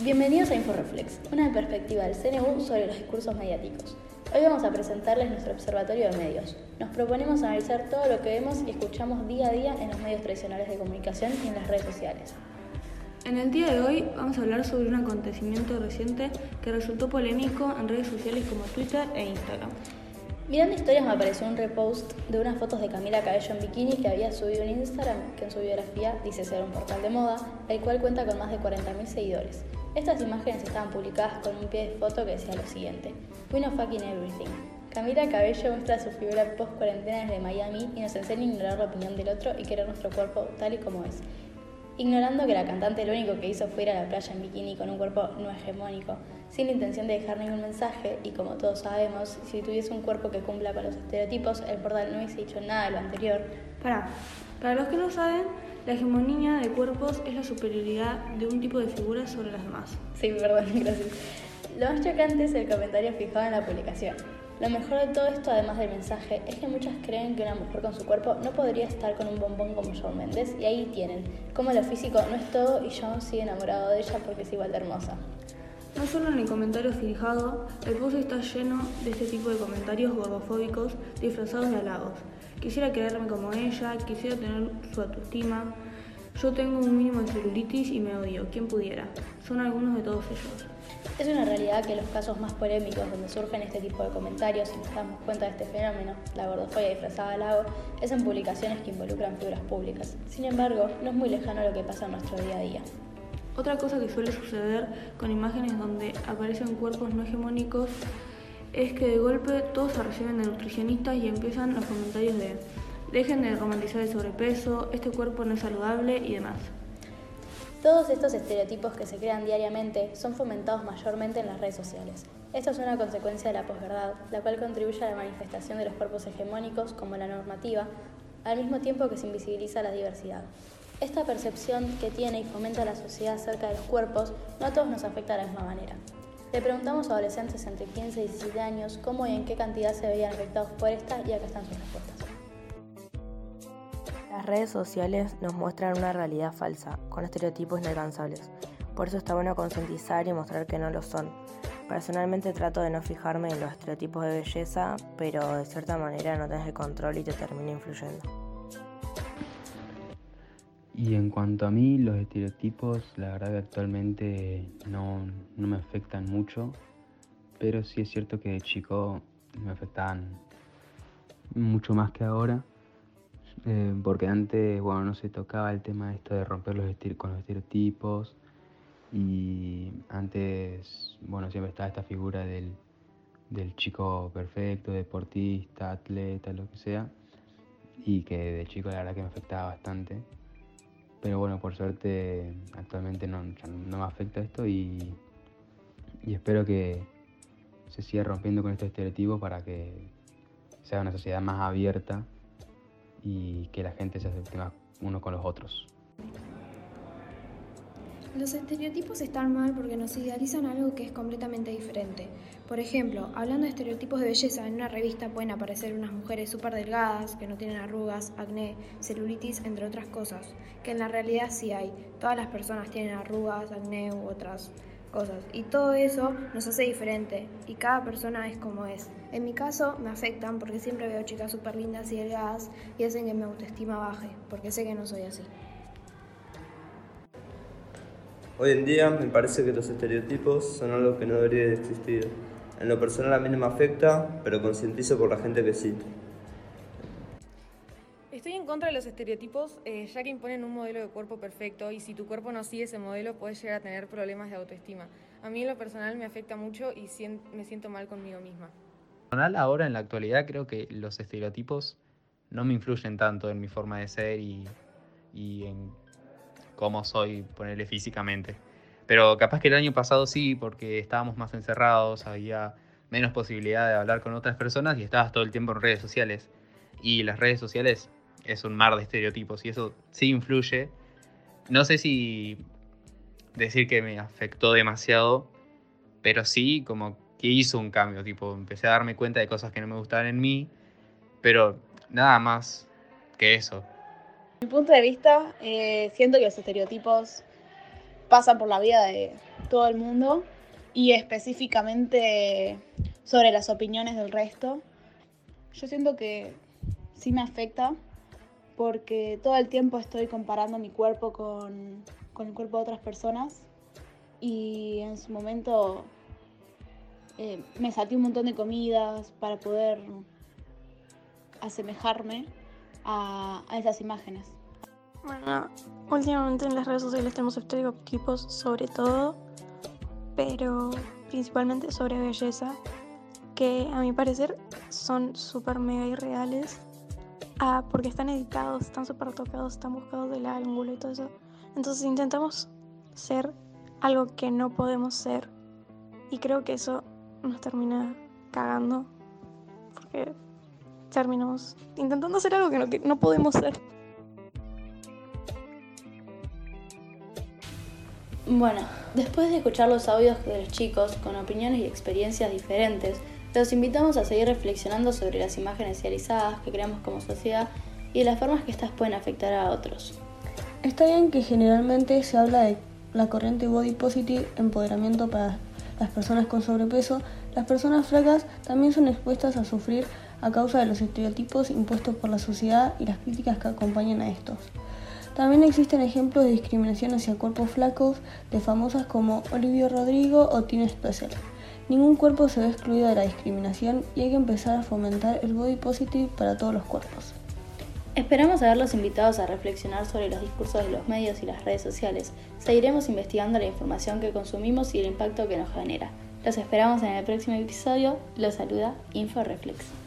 Bienvenidos a InfoReflex, una perspectiva del CNU sobre los discursos mediáticos. Hoy vamos a presentarles nuestro observatorio de medios. Nos proponemos analizar todo lo que vemos y escuchamos día a día en los medios tradicionales de comunicación y en las redes sociales. En el día de hoy vamos a hablar sobre un acontecimiento reciente que resultó polémico en redes sociales como Twitter e Instagram. Mirando historias me apareció un repost de unas fotos de Camila Cabello en bikini que había subido en Instagram, que en su biografía dice ser un portal de moda, el cual cuenta con más de 40.000 seguidores. Estas imágenes estaban publicadas con un pie de foto que decía lo siguiente: We know fucking everything. Camila Cabello muestra su figura post cuarentena desde Miami y nos enseña a ignorar la opinión del otro y querer nuestro cuerpo tal y como es. Ignorando que la cantante lo único que hizo fue ir a la playa en bikini con un cuerpo no hegemónico, sin la intención de dejar ningún mensaje, y como todos sabemos, si tuviese un cuerpo que cumpla con los estereotipos, el portal no hubiese dicho nada de lo anterior. Para, para los que no saben, la hegemonía de cuerpos es la superioridad de un tipo de figuras sobre las demás. Sí, perdón, gracias. Lo más chocante es el comentario fijado en la publicación. Lo mejor de todo esto, además del mensaje, es que muchas creen que una mujer con su cuerpo no podría estar con un bombón como Shawn Mendes, y ahí tienen, como lo físico no es todo y Shawn sigue enamorado de ella porque es igual de hermosa. No solo en el comentario fijado, el post está lleno de este tipo de comentarios gordofóbicos disfrazados de halagos. Quisiera quererme como ella, quisiera tener su autoestima. Yo tengo un mínimo de celulitis y me odio, ¿quién pudiera? Son algunos de todos ellos. Es una realidad que los casos más polémicos donde surgen este tipo de comentarios y nos damos cuenta de este fenómeno, la gordofobia disfrazada de lago, es en publicaciones que involucran figuras públicas. Sin embargo, no es muy lejano lo que pasa en nuestro día a día. Otra cosa que suele suceder con imágenes donde aparecen cuerpos no hegemónicos es que de golpe todos se reciben de nutricionistas y empiezan los comentarios de dejen de romantizar el sobrepeso, este cuerpo no es saludable y demás. Todos estos estereotipos que se crean diariamente son fomentados mayormente en las redes sociales. Esto es una consecuencia de la posverdad, la cual contribuye a la manifestación de los cuerpos hegemónicos como la normativa, al mismo tiempo que se invisibiliza la diversidad. Esta percepción que tiene y fomenta la sociedad acerca de los cuerpos no a todos nos afecta de la misma manera. Le preguntamos a adolescentes entre 15 y 17 años cómo y en qué cantidad se veían afectados por esta y acá están sus respuestas. Las redes sociales nos muestran una realidad falsa, con estereotipos inalcanzables. Por eso está bueno concientizar y mostrar que no lo son. Personalmente trato de no fijarme en los estereotipos de belleza, pero de cierta manera no tenés el control y te termina influyendo. Y en cuanto a mí, los estereotipos, la verdad que actualmente no, no me afectan mucho, pero sí es cierto que de chico me afectaban mucho más que ahora. Eh, porque antes, bueno, no se tocaba el tema de esto de romper los con los estereotipos y antes, bueno, siempre estaba esta figura del, del chico perfecto, deportista, atleta, lo que sea, y que de chico la verdad que me afectaba bastante. Pero bueno, por suerte actualmente no, no me afecta esto y, y espero que se siga rompiendo con este estereotipo para que sea una sociedad más abierta y que la gente se acepte más uno con los otros. Los estereotipos están mal porque nos idealizan algo que es completamente diferente. Por ejemplo, hablando de estereotipos de belleza, en una revista pueden aparecer unas mujeres súper delgadas, que no tienen arrugas, acné, celulitis, entre otras cosas, que en la realidad sí hay. Todas las personas tienen arrugas, acné u otras cosas. Y todo eso nos hace diferente y cada persona es como es. En mi caso me afectan porque siempre veo chicas súper lindas y delgadas y hacen que mi autoestima baje, porque sé que no soy así. Hoy en día me parece que los estereotipos son algo que no debería de existir. En lo personal a mí no me afecta, pero concientizo por la gente que sí. Estoy en contra de los estereotipos, eh, ya que imponen un modelo de cuerpo perfecto y si tu cuerpo no sigue ese modelo puedes llegar a tener problemas de autoestima. A mí en lo personal me afecta mucho y me siento mal conmigo misma. Personal ahora en la actualidad creo que los estereotipos no me influyen tanto en mi forma de ser y, y en cómo soy, ponerle físicamente. Pero capaz que el año pasado sí, porque estábamos más encerrados, había menos posibilidad de hablar con otras personas y estabas todo el tiempo en redes sociales. Y las redes sociales es un mar de estereotipos y eso sí influye. No sé si decir que me afectó demasiado, pero sí como que hizo un cambio, tipo, empecé a darme cuenta de cosas que no me gustaban en mí, pero nada más que eso. Mi punto de vista, eh, siento que los estereotipos pasa por la vida de todo el mundo y específicamente sobre las opiniones del resto. Yo siento que sí me afecta porque todo el tiempo estoy comparando mi cuerpo con, con el cuerpo de otras personas y en su momento eh, me saqué un montón de comidas para poder asemejarme a, a esas imágenes. Bueno, últimamente en las redes sociales tenemos estereotipos sobre todo, pero principalmente sobre belleza, que a mi parecer son súper mega irreales, ah, porque están editados, están súper tocados, están buscados del ángulo y todo eso. Entonces intentamos ser algo que no podemos ser y creo que eso nos termina cagando, porque terminamos intentando hacer algo que no, que no podemos ser. Bueno, después de escuchar los audios de los chicos con opiniones y experiencias diferentes, los invitamos a seguir reflexionando sobre las imágenes idealizadas que creamos como sociedad y las formas que éstas pueden afectar a otros. Está bien que generalmente se habla de la corriente body positive, empoderamiento para las personas con sobrepeso. Las personas flacas también son expuestas a sufrir a causa de los estereotipos impuestos por la sociedad y las críticas que acompañan a estos. También existen ejemplos de discriminación hacia cuerpos flacos de famosas como Olivia Rodrigo o Tina Spessel. Ningún cuerpo se ve excluido de la discriminación y hay que empezar a fomentar el body positive para todos los cuerpos. Esperamos haberlos invitados a reflexionar sobre los discursos de los medios y las redes sociales. Seguiremos investigando la información que consumimos y el impacto que nos genera. Los esperamos en el próximo episodio. Los saluda InfoReflex.